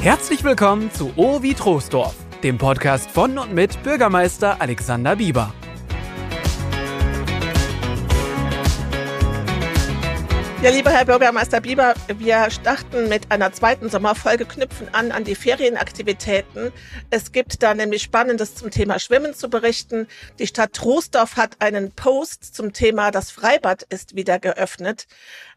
Herzlich willkommen zu O wie Troisdorf, dem Podcast von und mit Bürgermeister Alexander Bieber. Ja, lieber Herr Bürgermeister Bieber, wir starten mit einer zweiten Sommerfolge, knüpfen an an die Ferienaktivitäten. Es gibt da nämlich Spannendes zum Thema Schwimmen zu berichten. Die Stadt Troisdorf hat einen Post zum Thema Das Freibad ist wieder geöffnet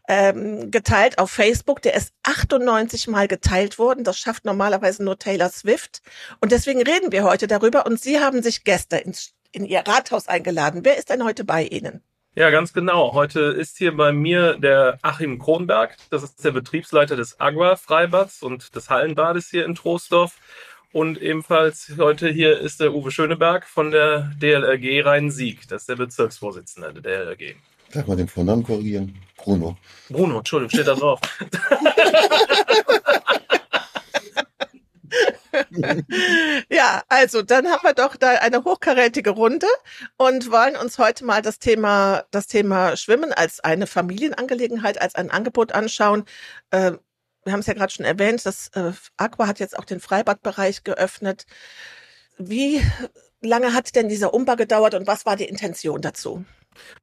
ähm, geteilt auf Facebook. Der ist 98 Mal geteilt worden. Das schafft normalerweise nur Taylor Swift. Und deswegen reden wir heute darüber. Und Sie haben sich Gäste ins, in Ihr Rathaus eingeladen. Wer ist denn heute bei Ihnen? Ja, ganz genau. Heute ist hier bei mir der Achim Kronberg. Das ist der Betriebsleiter des Agua Freibads und des Hallenbades hier in Troisdorf. Und ebenfalls heute hier ist der Uwe Schöneberg von der DLRG Rhein-Sieg. Das ist der Bezirksvorsitzende der DLRG. Sag mal den Vornamen korrigieren. Bruno. Bruno, Entschuldigung, steht da drauf. ja, also dann haben wir doch da eine hochkarätige Runde und wollen uns heute mal das Thema, das Thema Schwimmen als eine Familienangelegenheit, als ein Angebot anschauen. Äh, wir haben es ja gerade schon erwähnt, das äh, Aqua hat jetzt auch den Freibadbereich geöffnet. Wie lange hat denn dieser Umbau gedauert und was war die Intention dazu?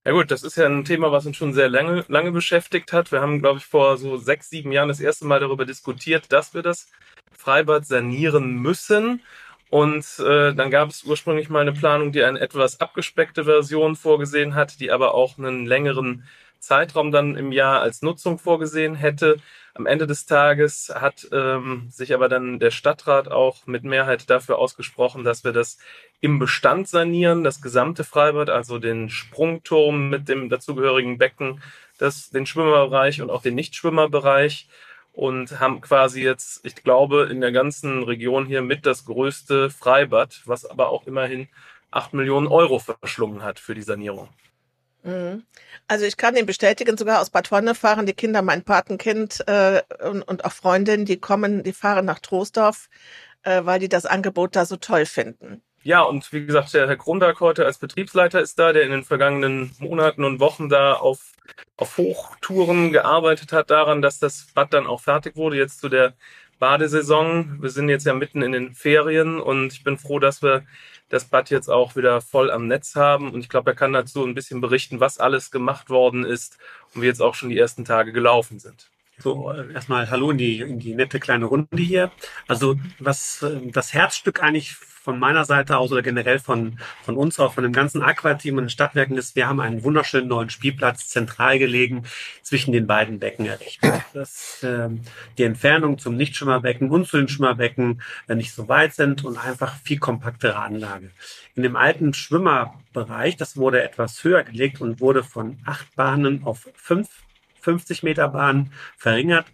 Ja gut, das ist ja ein Thema, was uns schon sehr lange, lange beschäftigt hat. Wir haben, glaube ich, vor so sechs, sieben Jahren das erste Mal darüber diskutiert, dass wir das Freibad sanieren müssen. Und äh, dann gab es ursprünglich mal eine Planung, die eine etwas abgespeckte Version vorgesehen hat, die aber auch einen längeren Zeitraum dann im Jahr als Nutzung vorgesehen hätte. Am Ende des Tages hat ähm, sich aber dann der Stadtrat auch mit Mehrheit dafür ausgesprochen, dass wir das im Bestand sanieren, das gesamte Freibad, also den Sprungturm mit dem dazugehörigen Becken, das, den Schwimmerbereich und auch den Nichtschwimmerbereich und haben quasi jetzt, ich glaube, in der ganzen Region hier mit das größte Freibad, was aber auch immerhin acht Millionen Euro verschlungen hat für die Sanierung. Mhm. Also ich kann ihn bestätigen, sogar aus Bad Wonne fahren die Kinder, mein Patenkind äh, und, und auch Freundinnen, die kommen, die fahren nach Troisdorf, äh, weil die das Angebot da so toll finden. Ja, und wie gesagt, der Herr Kronberg heute als Betriebsleiter ist da, der in den vergangenen Monaten und Wochen da auf, auf Hochtouren gearbeitet hat daran, dass das Bad dann auch fertig wurde, jetzt zu der Badesaison. Wir sind jetzt ja mitten in den Ferien und ich bin froh, dass wir das Bad jetzt auch wieder voll am Netz haben. Und ich glaube, er kann dazu ein bisschen berichten, was alles gemacht worden ist und wie jetzt auch schon die ersten Tage gelaufen sind. So, äh, erstmal Hallo in die, in die nette kleine Runde hier. Also, was äh, das Herzstück eigentlich von meiner Seite aus oder generell von, von uns auch, von dem ganzen Aqua-Team und den Stadtwerken ist, wir haben einen wunderschönen neuen Spielplatz zentral gelegen zwischen den beiden Becken errichtet. Dass äh, die Entfernung zum Nichtschwimmerbecken und zu den Schwimmerbecken äh, nicht so weit sind und einfach viel kompaktere Anlage. In dem alten Schwimmerbereich, das wurde etwas höher gelegt und wurde von acht Bahnen auf fünf 50 Meter Bahn verringert.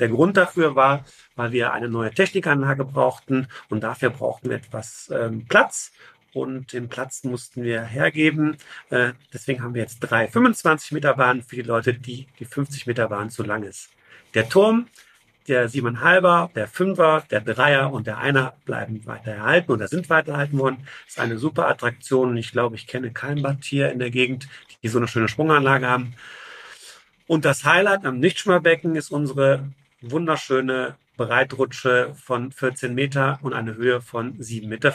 Der Grund dafür war, weil wir eine neue Technikanlage brauchten und dafür brauchten wir etwas ähm, Platz und den Platz mussten wir hergeben. Äh, deswegen haben wir jetzt drei 25 Meter Bahnen für die Leute, die die 50 Meter Bahn zu lang ist. Der Turm, der 7,5er, der 5er, der 3er und der 1er bleiben weiter erhalten oder sind weiter erhalten worden. Das ist eine super Attraktion. Ich glaube, ich kenne kein Bad hier in der Gegend, die so eine schöne Sprunganlage haben. Und das Highlight am Nichtschwimmerbecken ist unsere wunderschöne Breitrutsche von 14 Meter und eine Höhe von 7,40 Meter.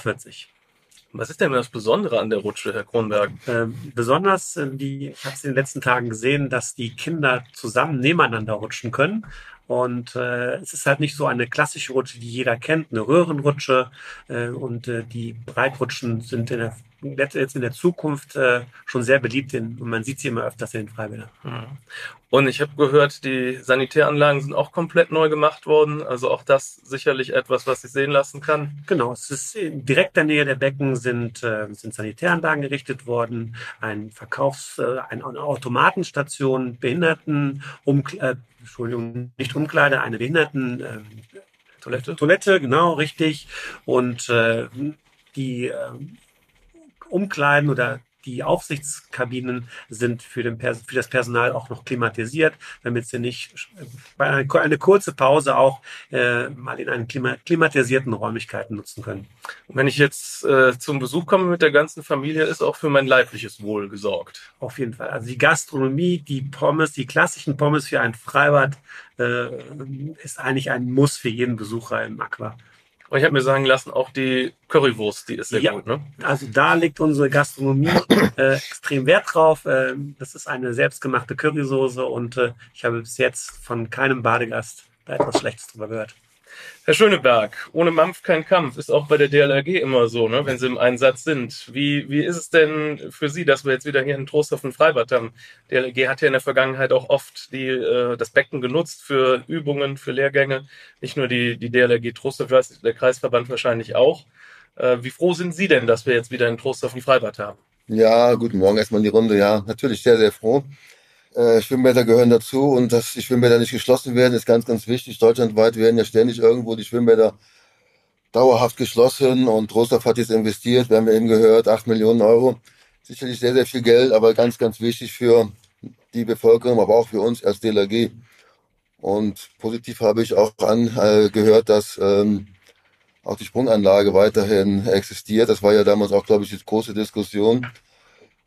Was ist denn das Besondere an der Rutsche, Herr Kronberg? Ähm, besonders, äh, die, ich habe es in den letzten Tagen gesehen, dass die Kinder zusammen nebeneinander rutschen können. Und äh, es ist halt nicht so eine klassische Rutsche, die jeder kennt, eine Röhrenrutsche. Äh, und äh, die Breitrutschen sind in der jetzt in der Zukunft äh, schon sehr beliebt in, und man sieht sie immer öfters in den Freibädern. Mhm. Und ich habe gehört, die Sanitäranlagen sind auch komplett neu gemacht worden. Also auch das sicherlich etwas, was sich sehen lassen kann. Genau, es ist in direkter Nähe der Becken sind, äh, sind Sanitäranlagen errichtet worden, ein Verkaufs-, äh, eine, eine Automatenstation, Behinderten, um, äh, Entschuldigung, nicht Umkleide, eine Behinderten, äh, Toilette. Toilette, genau, richtig. Und äh, die äh, Umkleiden oder die Aufsichtskabinen sind für, den für das Personal auch noch klimatisiert, damit sie nicht bei einer eine kurze Pause auch äh, mal in einen klima klimatisierten Räumlichkeiten nutzen können. Und wenn ich jetzt äh, zum Besuch komme mit der ganzen Familie, ist auch für mein leibliches Wohl gesorgt. Auf jeden Fall. Also die Gastronomie, die Pommes, die klassischen Pommes für ein Freibad äh, ist eigentlich ein Muss für jeden Besucher im Aqua. Aber ich habe mir sagen lassen, auch die Currywurst, die ist sehr Ja. gut, ne? Also da legt unsere Gastronomie äh, extrem Wert drauf. Äh, das ist eine selbstgemachte Currysoße und äh, ich habe bis jetzt von keinem Badegast da etwas Schlechtes drüber gehört. Herr Schöneberg, ohne Mampf kein Kampf, ist auch bei der DLRG immer so, ne, wenn Sie im Einsatz sind. Wie, wie ist es denn für Sie, dass wir jetzt wieder hier in Trostorf ein Freibad haben? DLRG hat ja in der Vergangenheit auch oft die, äh, das Becken genutzt für Übungen, für Lehrgänge. Nicht nur die, die DLRG Trostorf, der Kreisverband wahrscheinlich auch. Äh, wie froh sind Sie denn, dass wir jetzt wieder in Trostorf ein Freibad haben? Ja, guten Morgen erstmal in die Runde. Ja, natürlich sehr, sehr froh. Äh, Schwimmbäder gehören dazu und dass die Schwimmbäder nicht geschlossen werden, ist ganz, ganz wichtig. Deutschlandweit werden ja ständig irgendwo die Schwimmbäder dauerhaft geschlossen und Trostorf hat jetzt investiert, wir haben ja eben gehört, 8 Millionen Euro. Sicherlich sehr, sehr viel Geld, aber ganz, ganz wichtig für die Bevölkerung, aber auch für uns als DLRG. Und positiv habe ich auch angehört, äh, gehört, dass ähm, auch die Sprunganlage weiterhin existiert. Das war ja damals auch, glaube ich, die große Diskussion.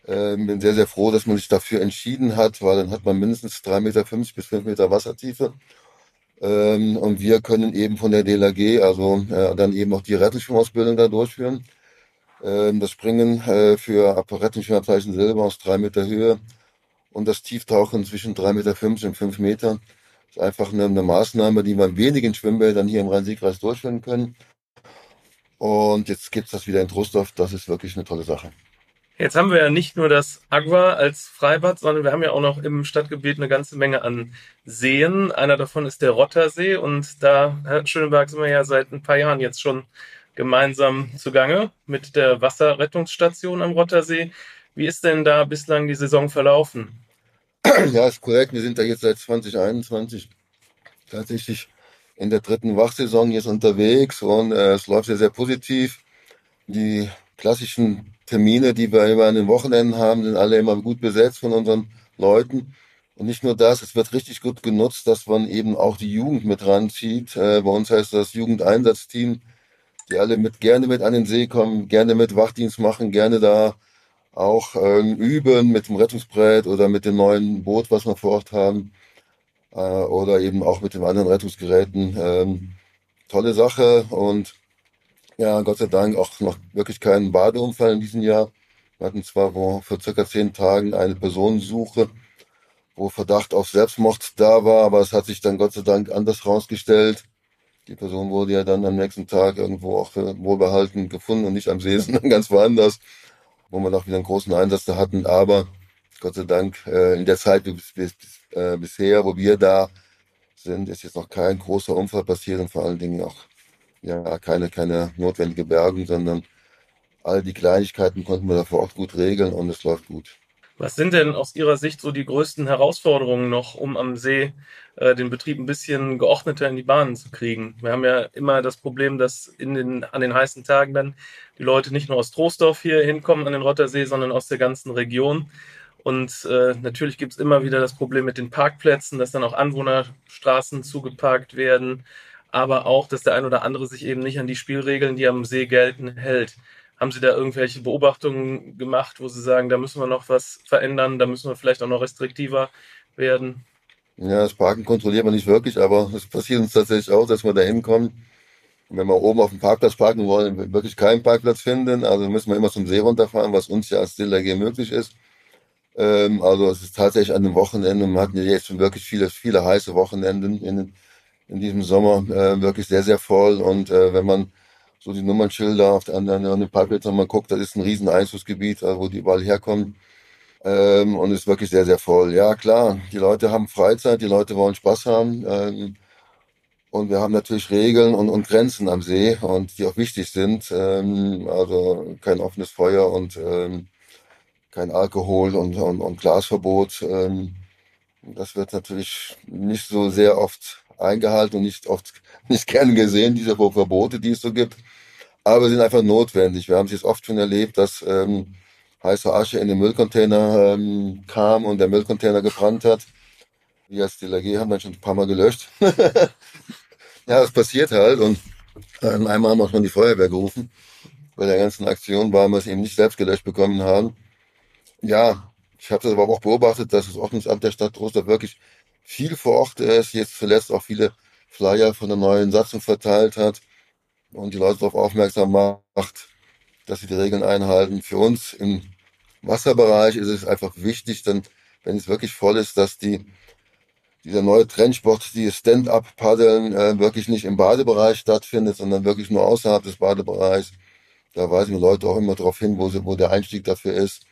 Ähm, bin sehr, sehr froh, dass man sich dafür entschieden hat, weil dann hat man mindestens 3,50 Meter bis 5 Meter Wassertiefe. Ähm, und wir können eben von der DLRG, also äh, dann eben auch die Rettungsschwimmausbildung da durchführen. Ähm, das Springen äh, für ab Rettungsschwimmerzeichen Silber aus 3 Meter Höhe und das Tieftauchen zwischen 3,50 Meter und 5 Meter ist einfach eine, eine Maßnahme, die wir in wenigen Schwimmbädern hier im Rhein-Sieg-Kreis durchführen können. Und jetzt gibt's das wieder in Trostorf. Das ist wirklich eine tolle Sache. Jetzt haben wir ja nicht nur das Agua als Freibad, sondern wir haben ja auch noch im Stadtgebiet eine ganze Menge an Seen. Einer davon ist der Rottersee und da, Herr Schöneberg, sind wir ja seit ein paar Jahren jetzt schon gemeinsam zugange mit der Wasserrettungsstation am Rottersee. Wie ist denn da bislang die Saison verlaufen? Ja, ist korrekt. Wir sind da jetzt seit 2021 tatsächlich in der dritten Wachsaison jetzt unterwegs und äh, es läuft sehr, sehr positiv. Die klassischen Termine, die wir immer an den Wochenenden haben, sind alle immer gut besetzt von unseren Leuten. Und nicht nur das, es wird richtig gut genutzt, dass man eben auch die Jugend mit ranzieht. Äh, bei uns heißt das Jugendeinsatzteam, die alle mit gerne mit an den See kommen, gerne mit Wachdienst machen, gerne da auch ähm, üben mit dem Rettungsbrett oder mit dem neuen Boot, was wir vor Ort haben, äh, oder eben auch mit den anderen Rettungsgeräten. Ähm, tolle Sache und ja, Gott sei Dank auch noch wirklich keinen Badeunfall in diesem Jahr. Wir hatten zwar vor, circa zehn Tagen eine Personensuche, wo Verdacht auf Selbstmord da war, aber es hat sich dann Gott sei Dank anders rausgestellt. Die Person wurde ja dann am nächsten Tag irgendwo auch für wohlbehalten gefunden und nicht am See, sondern ganz woanders wo wir noch wieder einen großen Einsatz da hatten. Aber Gott sei Dank, äh, in der Zeit bis, bis, äh, bisher, wo wir da sind, ist jetzt noch kein großer Unfall passiert und vor allen Dingen auch ja, keine, keine notwendige Bergung, sondern all die Kleinigkeiten konnten wir da vor Ort gut regeln und es läuft gut. Was sind denn aus Ihrer Sicht so die größten Herausforderungen noch, um am See äh, den Betrieb ein bisschen geordneter in die Bahnen zu kriegen? Wir haben ja immer das Problem, dass in den, an den heißen Tagen dann die Leute nicht nur aus Troisdorf hier hinkommen an den Rottersee, sondern aus der ganzen Region. Und äh, natürlich gibt es immer wieder das Problem mit den Parkplätzen, dass dann auch Anwohnerstraßen zugeparkt werden, aber auch, dass der ein oder andere sich eben nicht an die Spielregeln, die am See gelten, hält. Haben Sie da irgendwelche Beobachtungen gemacht, wo Sie sagen, da müssen wir noch was verändern, da müssen wir vielleicht auch noch restriktiver werden? Ja, das Parken kontrolliert man nicht wirklich, aber es passiert uns tatsächlich auch, dass wir da hinkommen. Und wenn wir oben auf dem Parkplatz parken wollen, wir wirklich keinen Parkplatz finden, also müssen wir immer zum See runterfahren, was uns ja als DLRG möglich ist. Ähm, also es ist tatsächlich an den Wochenenden, wir hatten ja jetzt schon wirklich viele, viele heiße Wochenenden in, in diesem Sommer, äh, wirklich sehr, sehr voll. Und äh, wenn man so die Nummernschilder auf der anderen an den Parkplätzen mal guckt, das ist ein riesen Einzugsgebiet, äh, wo die überall herkommen. Ähm, und ist wirklich sehr, sehr voll. Ja, klar, die Leute haben Freizeit, die Leute wollen Spaß haben. Ähm, und wir haben natürlich Regeln und, und Grenzen am See und die auch wichtig sind. Ähm, also kein offenes Feuer und ähm, kein Alkohol und, und, und Glasverbot. Ähm, das wird natürlich nicht so sehr oft eingehalten und nicht oft nicht gern gesehen, diese Verbote, die es so gibt. Aber sie sind einfach notwendig. Wir haben es jetzt oft schon erlebt, dass ähm, heiße Asche in den Müllcontainer ähm, kam und der Müllcontainer gebrannt hat. Wir als DLRG haben dann schon ein paar Mal gelöscht. ja, das passiert halt und äh, einmal haben wir auch schon die Feuerwehr gerufen. Bei der ganzen Aktion, weil wir es eben nicht selbst gelöscht bekommen haben. Ja, ich habe das aber auch beobachtet, dass das Ordnungsamt der Stadt Trostorf wirklich viel vor Ort ist, jetzt zuletzt auch viele Flyer von der neuen Satzung verteilt hat und die Leute darauf aufmerksam macht, dass sie die Regeln einhalten. Für uns im Wasserbereich ist es einfach wichtig, dann, wenn es wirklich voll ist, dass die dieser neue Trendsport, die Stand-up-Paddeln, äh, wirklich nicht im Badebereich stattfindet, sondern wirklich nur außerhalb des Badebereichs. Da weisen die Leute auch immer darauf hin, wo, sie, wo der Einstieg dafür ist,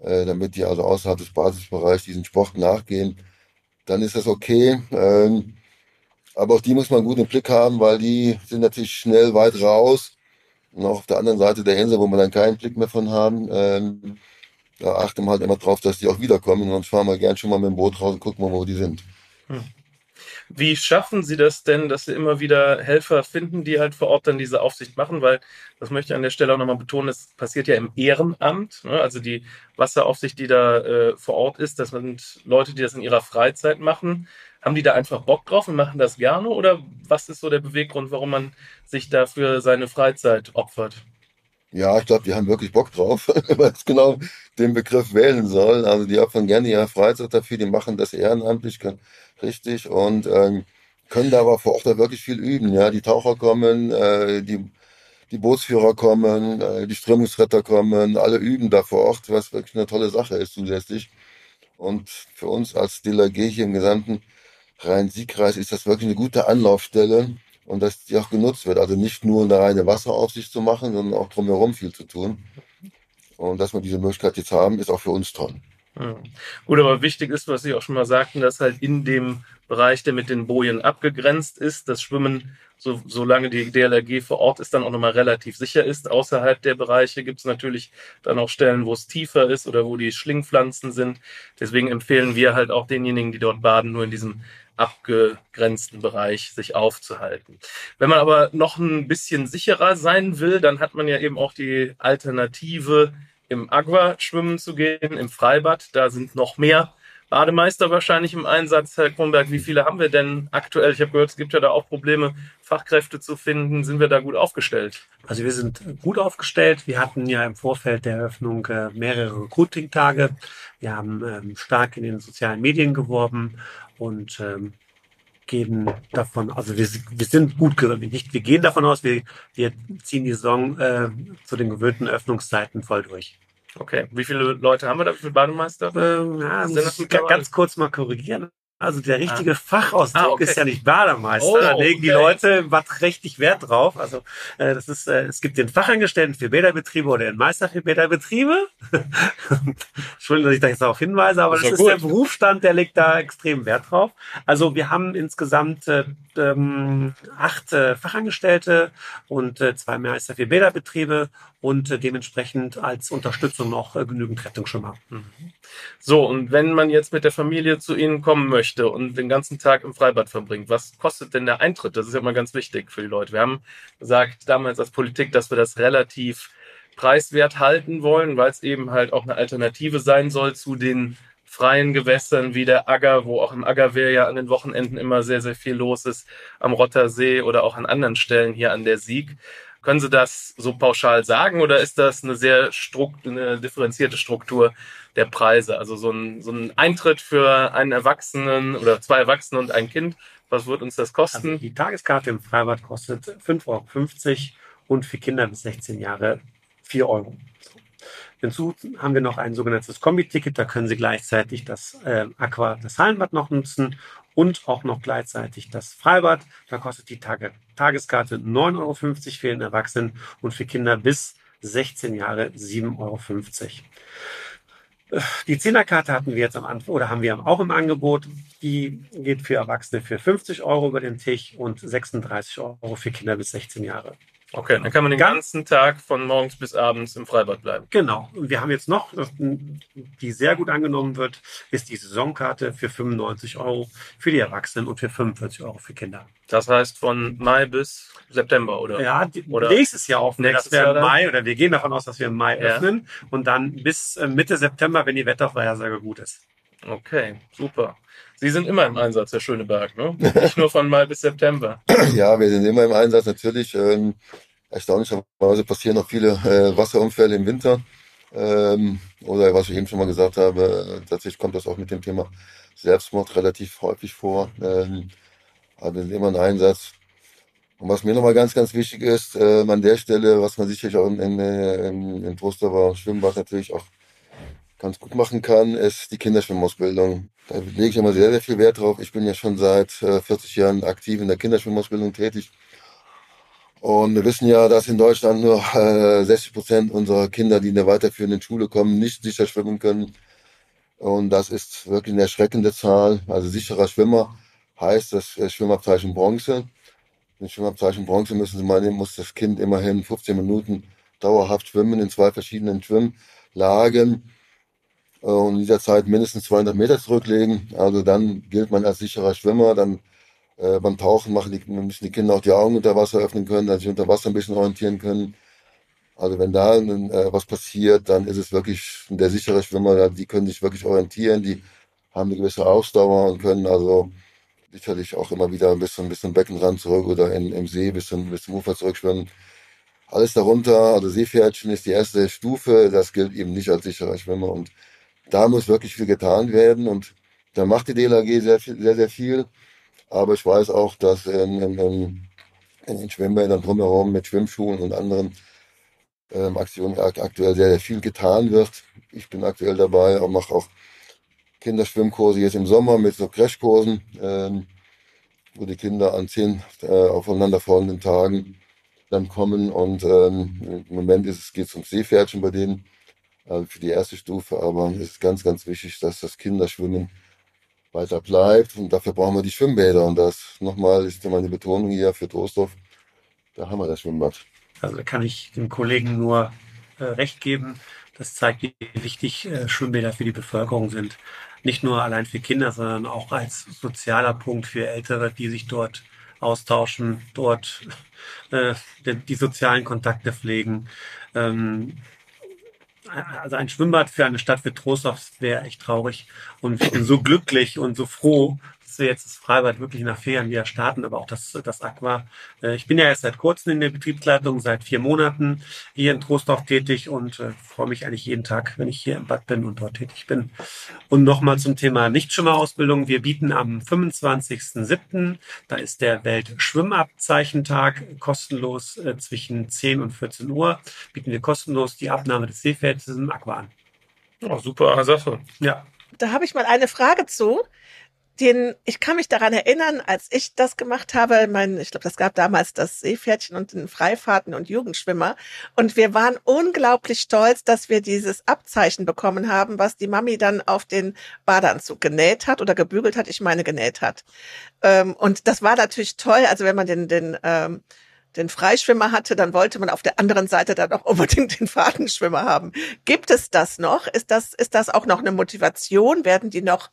äh, damit die also außerhalb des Basisbereichs diesen Sport nachgehen. Dann ist das okay. Ähm, aber auch die muss man gut im Blick haben, weil die sind natürlich schnell weit raus. Und auch auf der anderen Seite der Insel, wo wir dann keinen Blick mehr von haben, ähm, da achten wir halt immer drauf, dass die auch wiederkommen. Und dann fahren wir gern schon mal mit dem Boot raus und gucken mal, wo die sind. Hm. Wie schaffen Sie das denn, dass Sie immer wieder Helfer finden, die halt vor Ort dann diese Aufsicht machen? Weil, das möchte ich an der Stelle auch nochmal betonen, es passiert ja im Ehrenamt. Ne? Also die Wasseraufsicht, die da äh, vor Ort ist, das sind Leute, die das in ihrer Freizeit machen. Haben die da einfach Bock drauf und machen das gerne? Oder was ist so der Beweggrund, warum man sich dafür seine Freizeit opfert? Ja, ich glaube, die haben wirklich Bock drauf, wenn man jetzt genau den Begriff wählen soll. Also die opfern gerne ihre Freizeit dafür, die machen das ehrenamtlich, richtig und ähm, können da aber vor Ort da wirklich viel üben. Ja, die Taucher kommen, äh, die die Bootsführer kommen, äh, die Strömungsretter kommen, alle üben da vor Ort, was wirklich eine tolle Sache ist zusätzlich. Und für uns als DLRG hier im gesamten Rhein-Sieg-Kreis ist das wirklich eine gute Anlaufstelle und dass die auch genutzt wird. Also nicht nur eine reine Wasseraufsicht zu machen, sondern auch drumherum viel zu tun. Und dass wir diese Möglichkeit jetzt haben, ist auch für uns toll. Gut, aber wichtig ist, was Sie auch schon mal sagten, dass halt in dem Bereich, der mit den Bojen abgegrenzt ist, das Schwimmen, so, solange die DLRG vor Ort ist, dann auch nochmal relativ sicher ist. Außerhalb der Bereiche gibt es natürlich dann auch Stellen, wo es tiefer ist oder wo die Schlingpflanzen sind. Deswegen empfehlen wir halt auch denjenigen, die dort baden, nur in diesem abgegrenzten Bereich sich aufzuhalten. Wenn man aber noch ein bisschen sicherer sein will, dann hat man ja eben auch die Alternative, im Aqua schwimmen zu gehen, im Freibad. Da sind noch mehr Bademeister wahrscheinlich im Einsatz. Herr Kronberg, wie viele haben wir denn aktuell? Ich habe gehört, es gibt ja da auch Probleme, Fachkräfte zu finden. Sind wir da gut aufgestellt? Also wir sind gut aufgestellt. Wir hatten ja im Vorfeld der Eröffnung äh, mehrere Recruiting-Tage. Wir haben ähm, stark in den sozialen Medien geworben und ähm, gehen davon, also wir, wir sind gut, nicht, wir gehen davon aus, wir, wir ziehen die Saison äh, zu den gewöhnten Öffnungszeiten voll durch. Okay, wie viele Leute haben wir da, wie viele Bademeister? Äh, ja, muss ich ganz kurz mal korrigieren. Also der richtige ah. Fachausdruck ah, okay. ist ja nicht Bademeister. Oh, da legen okay. die Leute was richtig Wert drauf. Also äh, das ist, äh, es gibt den Fachangestellten für Bäderbetriebe oder den Meister für Bäderbetriebe. Entschuldigung, dass ich da jetzt darauf hinweise, aber das, das ist der Berufsstand, der legt da extrem Wert drauf. Also wir haben insgesamt äh, ähm, acht äh, Fachangestellte und äh, zwei Meister für Bäderbetriebe und äh, dementsprechend als Unterstützung noch äh, genügend Rettungsschimmer. Mhm. So, und wenn man jetzt mit der Familie zu Ihnen kommen möchte und den ganzen Tag im Freibad verbringt, was kostet denn der Eintritt? Das ist ja mal ganz wichtig für die Leute. Wir haben gesagt damals als Politik, dass wir das relativ preiswert halten wollen, weil es eben halt auch eine Alternative sein soll zu den freien Gewässern wie der Agger, wo auch im Aggerwehr ja an den Wochenenden immer sehr, sehr viel los ist, am Rottersee oder auch an anderen Stellen hier an der Sieg. Können Sie das so pauschal sagen oder ist das eine sehr strukt eine differenzierte Struktur der Preise? Also so ein, so ein Eintritt für einen Erwachsenen oder zwei Erwachsene und ein Kind, was wird uns das kosten? Also die Tageskarte im Freibad kostet 5,50 Euro und für Kinder bis 16 Jahre 4 Euro. Hinzu haben wir noch ein sogenanntes Kombi-Ticket, da können Sie gleichzeitig das äh, Aqua, das Hallenbad noch nutzen und auch noch gleichzeitig das Freibad. Da kostet die Tage, Tageskarte 9,50 Euro für den Erwachsenen und für Kinder bis 16 Jahre 7,50 Euro. Die Zehnerkarte hatten wir jetzt am Anfang oder haben wir auch im Angebot. Die geht für Erwachsene für 50 Euro über den Tisch und 36 Euro für Kinder bis 16 Jahre. Okay, dann kann man den Ganz- ganzen Tag von morgens bis abends im Freibad bleiben. Genau. Und wir haben jetzt noch, das- die sehr gut angenommen wird, ist die Saisonkarte für 95 Euro für die Erwachsenen und für 45 Euro für Kinder. Das heißt von Mai bis September, oder? Ja, die, Oder nächstes Jahr auch. nächstes dann? Mai oder wir gehen davon aus, dass wir im Mai Ja. öffnen und dann bis äh, Mitte September, wenn die Wettervorhersage gut ist. Okay, super. Sie sind immer im Einsatz, Herr Schöneberg, ne? Nicht nur von Mai bis September. Ja, wir sind immer im Einsatz. Natürlich, ähm, erstaunlicherweise passieren noch viele äh, Wasserunfälle im Winter. Ähm, oder was ich eben schon mal gesagt habe, äh, tatsächlich kommt das auch mit dem Thema Selbstmord relativ häufig vor. Ähm, aber wir sind immer im Einsatz. Und was mir nochmal ganz, ganz wichtig ist, äh, an der Stelle, was man sicherlich auch in, in, äh, in, in Trostower Schwimmbad natürlich auch ganz gut machen kann, ist die Kinderschwimmausbildung. Da lege ich immer sehr, sehr viel Wert drauf. Ich bin ja schon seit äh, 40 Jahren aktiv in der Kinderschwimmausbildung tätig. Und wir wissen ja, dass in Deutschland nur äh, 60 Prozent unserer Kinder, die in der weiterführenden Schule kommen, nicht sicher schwimmen können. Und das ist wirklich eine erschreckende Zahl. Also sicherer Schwimmer heißt das äh, Schwimmabzeichen Bronze. Mit Schwimmabzeichen Bronze müssen Sie mal nehmen, muss das Kind immerhin 15 Minuten dauerhaft schwimmen in zwei verschiedenen Schwimmlagen und in dieser Zeit mindestens 200 Meter zurücklegen. Also dann gilt man als sicherer Schwimmer. Dann äh, beim Tauchen machen die, müssen die Kinder auch die Augen unter Wasser öffnen können, dass sie unter Wasser ein bisschen orientieren können. Also wenn da äh, was passiert, dann ist es wirklich der sichere Schwimmer. Die können sich wirklich orientieren, die haben eine gewisse Ausdauer und können also sicherlich auch immer wieder ein bisschen, ein bisschen Beckenrand zurück oder in, im See bis zum, bis zum Ufer zurückschwimmen. Alles darunter, also Seepferdchen ist die erste Stufe, das gilt eben nicht als sicherer Schwimmer und da muss wirklich viel getan werden und da macht die DLAG sehr, sehr, sehr viel. Aber ich weiß auch, dass in, in, in, den Schwimmbädern drumherum mit Schwimmschulen und anderen ähm, Aktionen ak aktuell sehr, sehr viel getan wird. Ich bin aktuell dabei und mache auch Kinderschwimmkurse jetzt im Sommer mit so Crashkursen, ähm, wo die Kinder an zehn äh, aufeinanderfolgenden Tagen dann kommen. Und ähm, im Moment ist es geht ums Seepferdchen bei denen für die erste Stufe, aber es ist ganz, ganz wichtig, dass das Kinderschwimmen weiter bleibt. Und dafür brauchen wir die Schwimmbäder. Und das nochmal ist meine Betonung hier für Trostorf. Da haben wir das Schwimmbad. Also da kann ich dem Kollegen nur äh, recht geben. Das zeigt, wie wichtig äh, Schwimmbäder für die Bevölkerung sind. Nicht nur allein für Kinder, sondern auch als sozialer Punkt für Ältere, die sich dort austauschen, dort äh, die, die sozialen Kontakte pflegen. Ähm, also ein Schwimmbad für eine Stadt wie Trostorf wäre echt traurig. Und ich bin so glücklich und so froh, wir jetzt das Freibad wirklich nach Ferien wieder starten, aber auch das, das Aqua. Äh, Ich bin ja erst seit kurzem in der Betriebsleitung, seit vier Monaten hier in Trostorf tätig und äh, freue mich eigentlich jeden Tag, wenn ich hier im Bad bin und dort tätig bin. Und nochmal zum Thema Nichtschimmerausbildung. Wir bieten am 25.07., da ist der Weltschwimmabzeichentag, kostenlos äh, zwischen 10 und 14 Uhr, bieten wir kostenlos die Abnahme des Seepferdes im Aqua an. Oh, super Sache. Ja, Da habe ich mal eine Frage zu. Den, ich kann mich daran erinnern, als ich das gemacht habe, mein, ich glaube, das gab damals das Seepferdchen und den Freifahrten und Jugendschwimmer. Und wir waren unglaublich stolz, dass wir dieses Abzeichen bekommen haben, was die Mami dann auf den Badeanzug genäht hat oder gebügelt hat, ich meine genäht hat. Ähm, und das war natürlich toll. Also wenn man den, den, ähm, den Freischwimmer hatte, dann wollte man auf der anderen Seite dann auch unbedingt den Fahrtenschwimmer haben. Gibt es das noch? Ist das, ist das auch noch eine Motivation? Werden die noch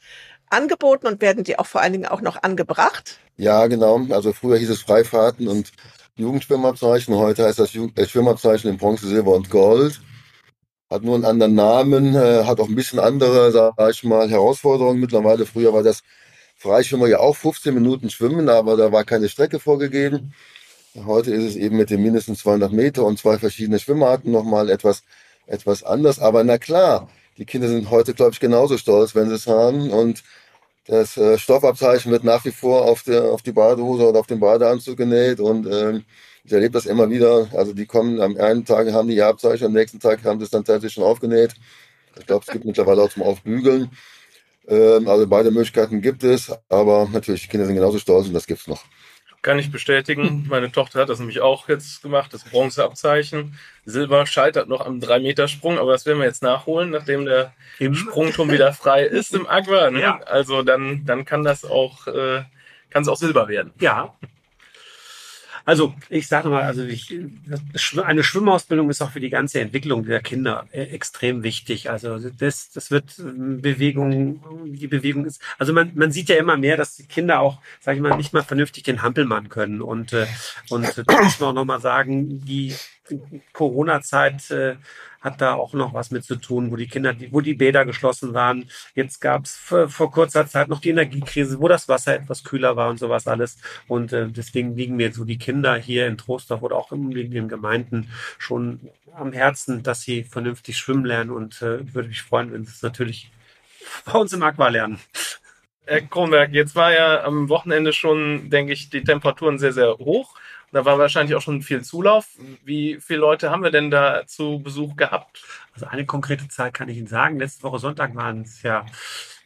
angeboten und werden die auch vor allen Dingen auch noch angebracht? Ja, genau. Also früher hieß es Freifahrten und Jugendschwimmabzeichen. Heute heißt das äh, Schwimmabzeichen in Bronze, Silber und Gold. Hat nur einen anderen Namen, äh, hat auch ein bisschen andere, sag ich mal, Herausforderungen mittlerweile. Früher war das Freischwimmer ja auch 15 Minuten schwimmen, aber da war keine Strecke vorgegeben. Heute ist es eben mit den mindestens 200 Meter und zwei verschiedene Schwimmarten nochmal etwas, etwas anders. Aber na klar, die Kinder sind heute, glaube ich, genauso stolz, wenn sie es haben. Und das äh, Stoffabzeichen wird nach wie vor auf, der, auf die Badehose oder auf den Badeanzug genäht. Und ähm, ich erlebe das immer wieder. Also die kommen am einen Tag, haben die ihr Abzeichen, am nächsten Tag haben sie es dann tatsächlich schon aufgenäht. Ich glaube, es gibt mittlerweile auch zum Aufbügeln. Ähm, also beide Möglichkeiten gibt es. Aber natürlich, die Kinder sind genauso stolz und das gibt's noch. Kann ich bestätigen. Meine Tochter hat das nämlich auch jetzt gemacht, das Bronzeabzeichen. Silber scheitert noch am 3-Meter-Sprung, aber das werden wir jetzt nachholen, nachdem der Im Sprungturm wieder frei ist im Aqua. Ne? Ja. Also dann, dann kann das auch, äh, kann es auch Silber werden. Ja. Also ich sage mal, also ich, eine Schwimmausbildung ist auch für die ganze Entwicklung der Kinder äh, extrem wichtig. Also das, das wird ähm, Bewegung, die Bewegung ist. Also man, man sieht ja immer mehr, dass die Kinder auch, sage ich mal, nicht mal vernünftig den Hampelmann können. Und äh, und da muss man auch noch mal sagen, die Corona-Zeit äh, hat da auch noch was mit zu tun, wo die Kinder, wo die Bäder geschlossen waren. Jetzt gab es vor kurzer Zeit noch die Energiekrise, wo das Wasser etwas kühler war und sowas alles. Und äh, deswegen liegen mir so die Kinder hier in Trostorf oder auch in den Gemeinden schon am Herzen, dass sie vernünftig schwimmen lernen. Und äh, würde mich freuen, wenn sie es natürlich bei uns im Aqua lernen. Herr Kronberg, jetzt war ja am Wochenende schon, denke ich, die Temperaturen sehr, sehr hoch. Da war wahrscheinlich auch schon viel Zulauf. Wie viele Leute haben wir denn da zu Besuch gehabt? Also eine konkrete Zahl kann ich Ihnen sagen. Letzte Woche Sonntag waren es ja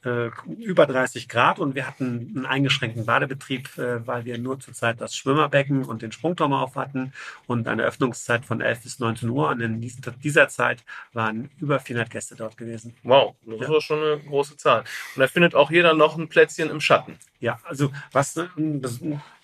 äh, über 30 Grad und wir hatten einen eingeschränkten Badebetrieb, äh, weil wir nur zurzeit das Schwimmerbecken und den Sprungturm auf hatten und eine Öffnungszeit von 11 bis 19 Uhr. Und in dieser Zeit waren über 400 Gäste dort gewesen. Wow, das ja. ist schon eine große Zahl. Und da findet auch jeder noch ein Plätzchen im Schatten. Ja, also was äh,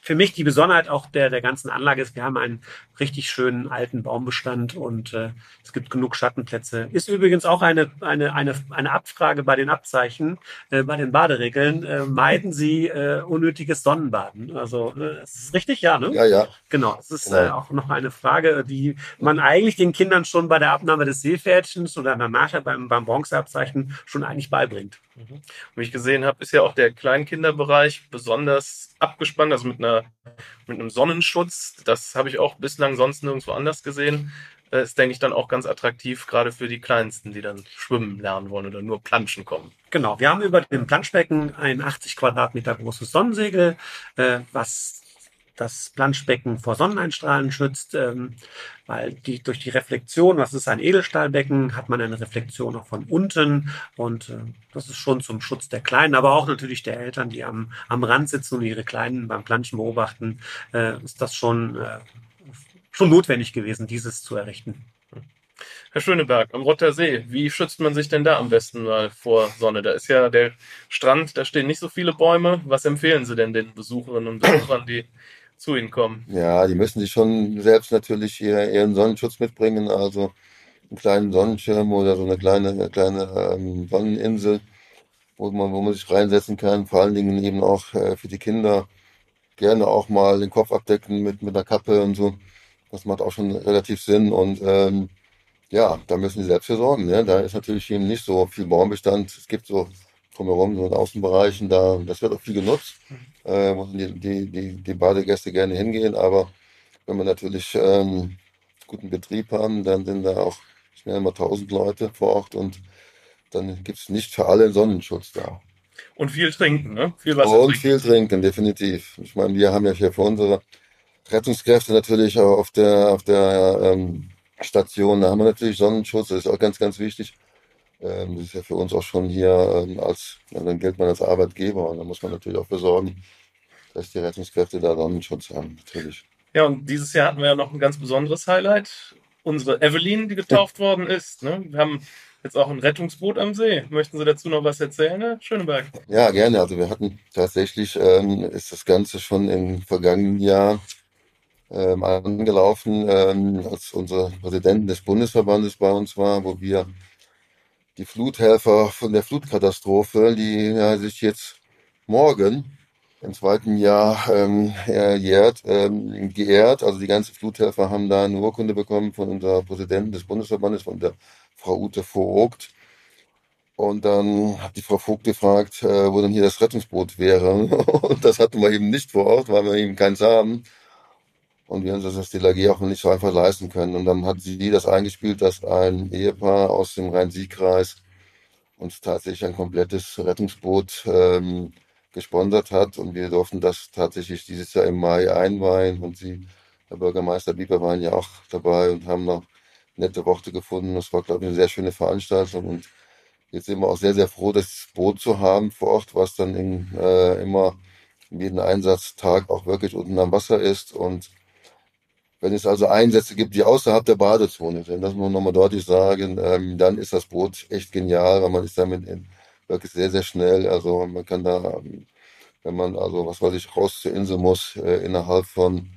für mich die Besonderheit auch der, der ganzen Anlage ist, wir haben einen richtig schönen alten Baumbestand und äh, es gibt genug Schattenplätze. Ist übrigens auch eine, eine, eine, eine Abfrage bei den Abzeichen, äh, bei den Baderegeln. Äh, meiden Sie äh, unnötiges Sonnenbaden? Also, äh, ist richtig? Ja, ne? Ja, ja. Genau. Es ist äh, auch noch eine Frage, die man eigentlich den Kindern schon bei der Abnahme des Seepferdchens oder danach beim, beim Bronzeabzeichen schon eigentlich beibringt. Mhm. Wie ich gesehen habe, ist ja auch der Kleinkinderbereich besonders abgespannt, also mit, einer, mit einem Sonnenschutz. Das habe ich auch bislang sonst nirgendwo anders gesehen. Das äh, ist, denke ich, dann auch ganz attraktiv, gerade für die Kleinsten, die dann schwimmen lernen wollen oder nur planschen kommen. Genau, wir haben über dem Planschbecken ein 80 Quadratmeter großes Sonnensegel, äh, was das Planschbecken vor Sonneneinstrahlen schützt, ähm, weil die, durch die Reflexion, was ist ein Edelstahlbecken, hat man eine Reflexion auch von unten und äh, das ist schon zum Schutz der Kleinen, aber auch natürlich der Eltern, die am, am Rand sitzen und ihre Kleinen beim Planschen beobachten, äh, ist das schon, äh, schon notwendig gewesen, dieses zu errichten. Herr Schöneberg, am Rotter See, wie schützt man sich denn da am besten mal vor Sonne? Da ist ja der Strand, da stehen nicht so viele Bäume. Was empfehlen Sie denn den Besucherinnen und Besuchern, die zu ihnen kommen. Ja, die müssen sich schon selbst natürlich ihr, ihren Sonnenschutz mitbringen, also einen kleinen Sonnenschirm oder so eine kleine, eine kleine ähm, Sonneninsel, wo man, wo man sich reinsetzen kann. Vor allen Dingen eben auch äh, für die Kinder gerne auch mal den Kopf abdecken mit, mit einer Kappe und so. Das macht auch schon relativ Sinn und ähm, ja, da müssen sie selbst für sorgen. Ne? Da ist natürlich eben nicht so viel Baumbestand. Es gibt so drumherum, so in Außenbereichen, da, das wird auch viel genutzt äh, wo die, die, die, die Badegäste gerne hingehen. Aber wenn wir natürlich ähm, guten Betrieb haben, dann sind da auch schnell mal 1000 Leute vor Ort und dann gibt es nicht für alle Sonnenschutz da. Und viel trinken, ne? Viel Wasser Und trinken. viel trinken, definitiv. Ich meine, wir haben ja hier für unsere Rettungskräfte natürlich auch auf der, auf der ähm, Station, da haben wir natürlich Sonnenschutz, das ist auch ganz, ganz wichtig. Ähm, das ist ja für uns auch schon hier ähm, als, dann gilt man als Arbeitgeber und da muss man natürlich auch besorgen, dass die Rettungskräfte da Sonnenschutz haben, natürlich. Ja, und dieses Jahr hatten wir ja noch ein ganz besonderes Highlight. Unsere Evelyn, die getauft worden ist. Ne? Wir haben jetzt auch ein Rettungsboot am See. Möchten Sie dazu noch was erzählen, Herr Schöneberg? Ja, gerne. Also wir hatten tatsächlich, ähm, ist das Ganze schon im vergangenen Jahr ähm, angelaufen, ähm, als unser Präsident des Bundesverbandes bei uns war, wo wir die Fluthelfer von der Flutkatastrophe, die ja, sich jetzt morgen im zweiten Jahr ähm, jährt, ähm, geehrt. Also die ganzen Fluthelfer haben da eine Urkunde bekommen von unserer Präsidentin des Bundesverbandes, von der Frau Ute Vogt. Und dann hat die Frau Vogt gefragt, äh, wo denn hier das Rettungsboot wäre. Und das hatten wir eben nicht vor Ort, weil wir eben keins haben. Und wir haben das als DLRG auch nicht so einfach leisten können. Und dann hat sie das eingespielt, dass ein Ehepaar aus dem Rhein-Sieg-Kreis uns tatsächlich ein komplettes Rettungsboot ähm, gesponsert hat. Und wir durften das tatsächlich dieses Jahr im Mai einweihen. Und sie, Herr Bürgermeister Bieber, waren ja auch dabei und haben noch nette Worte gefunden. Das war, glaube ich, eine sehr schöne Veranstaltung. Und jetzt sind wir auch sehr, sehr froh, das Boot zu haben vor Ort, was dann in, äh, immer jeden Einsatztag auch wirklich unten am Wasser ist und wenn es also Einsätze gibt, die außerhalb der Badezone sind, das muss man nochmal deutlich sagen, ähm, dann ist das Boot echt genial, weil man ist damit wirklich sehr, sehr schnell. Also man kann da, ähm, wenn man also, was weiß ich, raus zur Insel muss, äh, innerhalb von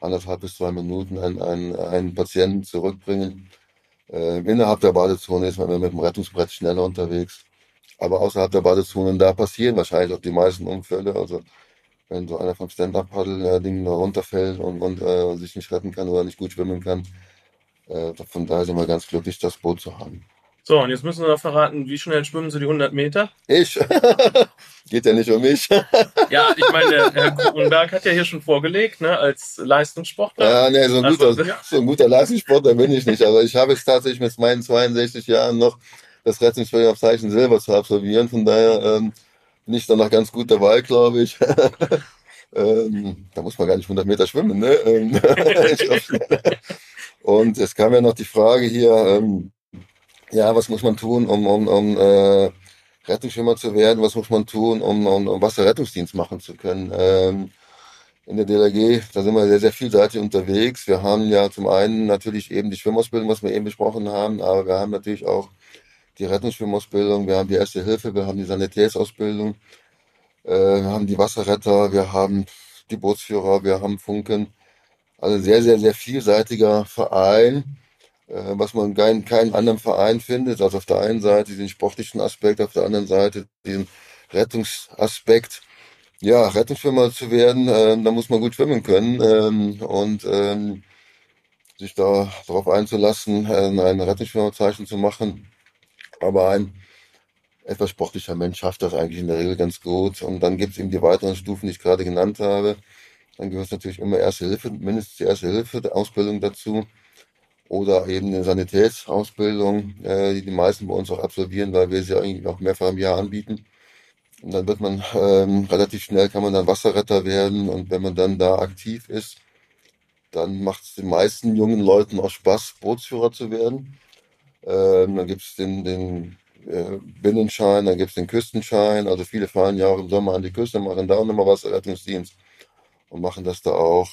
anderthalb bis zwei Minuten einen, einen, einen Patienten zurückbringen. Äh, innerhalb der Badezone ist man mit dem Rettungsbrett schneller unterwegs. Aber außerhalb der Badezone, da passieren wahrscheinlich auch die meisten Unfälle. Also wenn so einer vom Stand-Up-Paddle-Ding da runterfällt und, und äh, sich nicht retten kann oder nicht gut schwimmen kann. Äh, von daher sind wir ganz glücklich, das Boot zu haben. So, und jetzt müssen wir noch verraten, wie schnell schwimmen Sie die 100 Meter? Ich? Geht ja nicht um mich. ja, ich meine, der Herr Kronberg hat ja hier schon vorgelegt, ne, als Leistungssportler. Ja, nee, so ein, also, guter, ja. so ein guter Leistungssportler bin ich nicht. Aber ich habe es tatsächlich mit meinen 62 Jahren noch das Rettungsfeuerzeichen Silber zu absolvieren. Von daher ähm, bin ich dann noch ganz gut dabei, glaube ich. ähm, da muss man gar nicht 100 Meter schwimmen. Ne? Ähm, Und es kam ja noch die Frage hier, ähm, ja, was muss man tun, um, um, um äh, Rettungsschwimmer zu werden? Was muss man tun, um, um, um Wasserrettungsdienst machen zu können? Ähm, in der DLRG, da sind wir sehr, sehr vielseitig unterwegs. Wir haben ja zum einen natürlich eben die Schwimmausbildung, was wir eben besprochen haben, aber wir haben natürlich auch die Rettungsschwimmausbildung, wir haben die Erste Hilfe, wir haben die Sanitätsausbildung, äh, wir haben die Wasserretter, wir haben die Bootsführer, wir haben Funken. Also sehr, sehr, sehr vielseitiger Verein äh, was man in keinem anderen Verein findet. Also auf der einen Seite den sportlichen Aspekt, auf der anderen Seite den Rettungsaspekt. Ja, Rettungsschwimmer zu werden, äh, da muss man gut schwimmen können ähm, und ähm, sich da darauf einzulassen, äh, ein Rettungsschwimmerzeichen zu machen. Aber ein etwas sportlicher Mensch schafft das eigentlich in der Regel ganz gut. Und dann gibt es eben die weiteren Stufen, die ich gerade genannt habe. Dann gehört natürlich immer Erste Hilfe, mindestens die Erste Hilfe Ausbildung dazu oder eben eine Sanitätsausbildung, äh, die die meisten bei uns auch absolvieren, weil wir sie eigentlich auch mehrfach im Jahr anbieten. Und dann wird man ähm, relativ schnell kann man dann Wasserretter werden und wenn man dann da aktiv ist, dann macht es den meisten jungen Leuten auch Spaß, Bootsführer zu werden. Ähm, dann gibt es den, den äh, Binnenschein, dann gibt es den Küstenschein. Also viele fahren ja auch im Sommer an die Küste, machen da auch nochmal Wasserrettungsdienst und machen das da auch.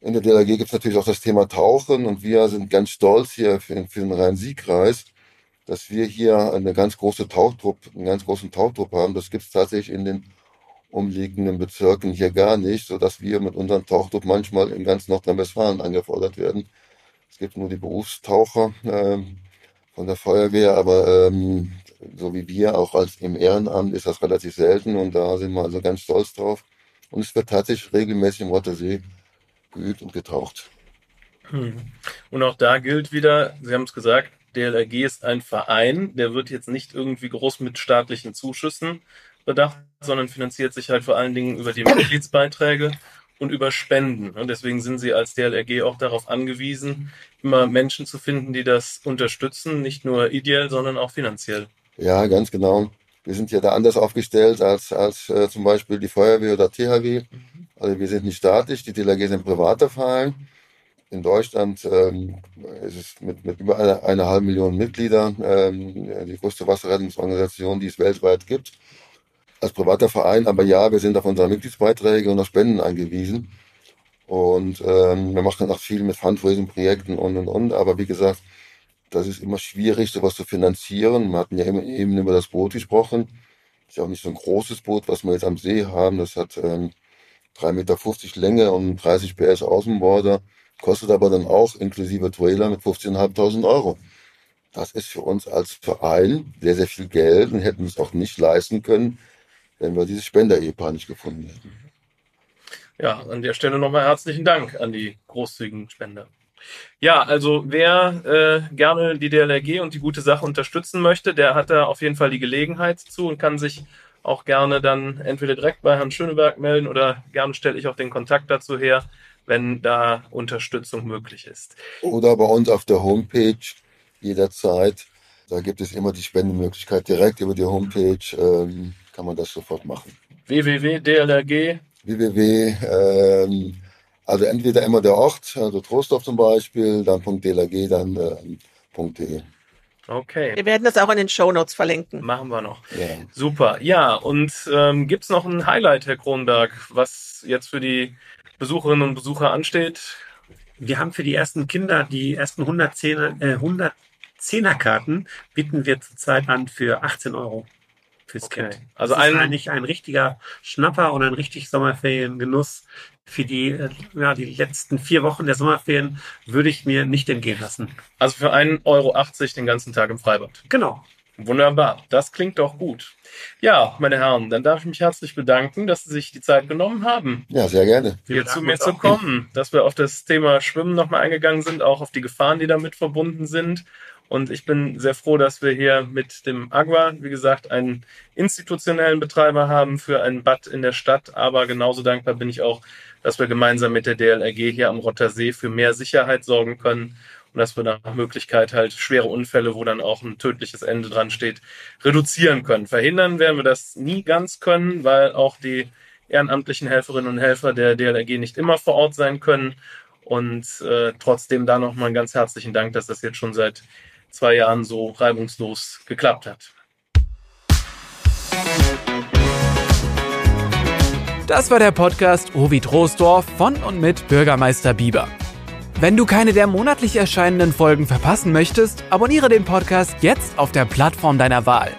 In der DLRG gibt es natürlich auch das Thema Tauchen und wir sind ganz stolz hier für, für den Rhein-Sieg-Kreis, dass wir hier eine ganz große Tauchtrupp, einen ganz großen Tauchtrupp haben. Das gibt es tatsächlich in den umliegenden Bezirken hier gar nicht, sodass wir mit unserem Tauchtrupp manchmal in ganz Nordrhein-Westfalen angefordert werden. Es gibt nur die Berufstaucher äh, von der Feuerwehr, aber ähm, so wie wir auch als im Ehrenamt ist das relativ selten und da sind wir also ganz stolz drauf. Und es wird tatsächlich regelmäßig im Rottersee geübt und getaucht. Hm. Und auch da gilt wieder, Sie haben es gesagt, DLRG ist ein Verein, der wird jetzt nicht irgendwie groß mit staatlichen Zuschüssen bedacht, sondern finanziert sich halt vor allen Dingen über die Mitgliedsbeiträge und über Spenden. Und deswegen sind sie als DLRG auch darauf angewiesen, immer Menschen zu finden, die das unterstützen, nicht nur ideell, sondern auch finanziell. Ja, ganz genau. Wir sind ja da anders aufgestellt als, als äh, zum Beispiel die Feuerwehr oder THW. Mhm. Also wir sind nicht staatlich, die DLRG sind privater Verein. In Deutschland ähm, ist es mit, mit über eine, eine halbe Million Mitgliedern ähm, die größte Wasserrettungsorganisation, die es weltweit gibt. Als privater Verein, aber ja, wir sind auf unsere Mitgliedsbeiträge und auf Spenden angewiesen. Und ähm, wir machen auch viel mit Fundraising-Projekten und und und. Aber wie gesagt, das ist immer schwierig, sowas zu finanzieren. Wir hatten ja eben über das Boot gesprochen. Ist ja auch nicht so ein großes Boot, was wir jetzt am See haben. Das hat ähm, 3,50 Meter Länge und 30 PS Außenborder. Kostet aber dann auch inklusive Trailer mit 15.500 Euro. Das ist für uns als Verein sehr, sehr viel Geld und hätten es auch nicht leisten können, wenn wir dieses Spender-Ehepaar nicht gefunden hätten. Ja, an der Stelle nochmal herzlichen Dank an die großzügigen Spender. Ja, also wer äh, gerne die DLRG und die gute Sache unterstützen möchte, der hat da auf jeden Fall die Gelegenheit zu und kann sich auch gerne dann entweder direkt bei Herrn Schöneberg melden oder gerne stelle ich auch den Kontakt dazu her, wenn da Unterstützung möglich ist. Oder bei uns auf der Homepage jederzeit. Da gibt es immer die Spendemöglichkeit direkt über die Homepage. Ähm, kann man das sofort machen. www.dlrg www. Ähm, also entweder immer der Ort, also Trostorf zum Beispiel, dann .dlrg, dann äh, .de. Okay. Wir werden das auch in den Show Notes verlinken. Machen wir noch. Ja. Super. Ja, und ähm, gibt es noch ein Highlight, Herr Kronberg, was jetzt für die Besucherinnen und Besucher ansteht? Wir haben für die ersten Kinder die ersten 110er, äh, 110er Karten bieten wir zurzeit an für 18 Euro fürs Okay. Kind. Also das ist ein- eigentlich ein richtiger Schnapper und ein richtig Sommerferiengenuss. Für die, äh, ja, die letzten vier Wochen der Sommerferien würde ich mir nicht entgehen lassen. Also für 1,80 Euro den ganzen Tag im Freibad. Genau. Wunderbar, das klingt doch gut. Ja, meine Herren, dann darf ich mich herzlich bedanken, dass Sie sich die Zeit genommen haben, Ja, sehr gerne. Hier zu mir zu kommen, dass wir auf das Thema Schwimmen nochmal eingegangen sind, auch auf die Gefahren, die damit verbunden sind. Und ich bin sehr froh, dass wir hier mit dem Agua, wie gesagt, einen institutionellen Betreiber haben für ein Bad in der Stadt. Aber genauso dankbar bin ich auch, dass wir gemeinsam mit der DLRG hier am Rottersee für mehr Sicherheit sorgen können und dass wir nach Möglichkeit halt schwere Unfälle, wo dann auch ein tödliches Ende dran steht, reduzieren können. Verhindern werden wir das nie ganz können, weil auch die ehrenamtlichen Helferinnen und Helfer der DLRG nicht immer vor Ort sein können. Und äh, trotzdem da nochmal einen ganz herzlichen Dank, dass das jetzt schon seit zwei Jahren so reibungslos geklappt hat. Das war der Podcast Ovi Troisdorf von und mit Bürgermeister Bieber. Wenn du keine der monatlich erscheinenden Folgen verpassen möchtest, abonniere den Podcast jetzt auf der Plattform deiner Wahl.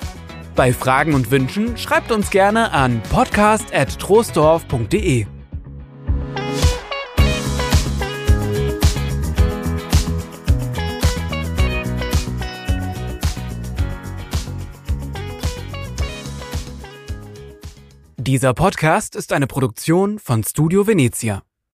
Bei Fragen und Wünschen schreibt uns gerne an podcast.troisdorf.de. Dieser Podcast ist eine Produktion von Studio Venezia.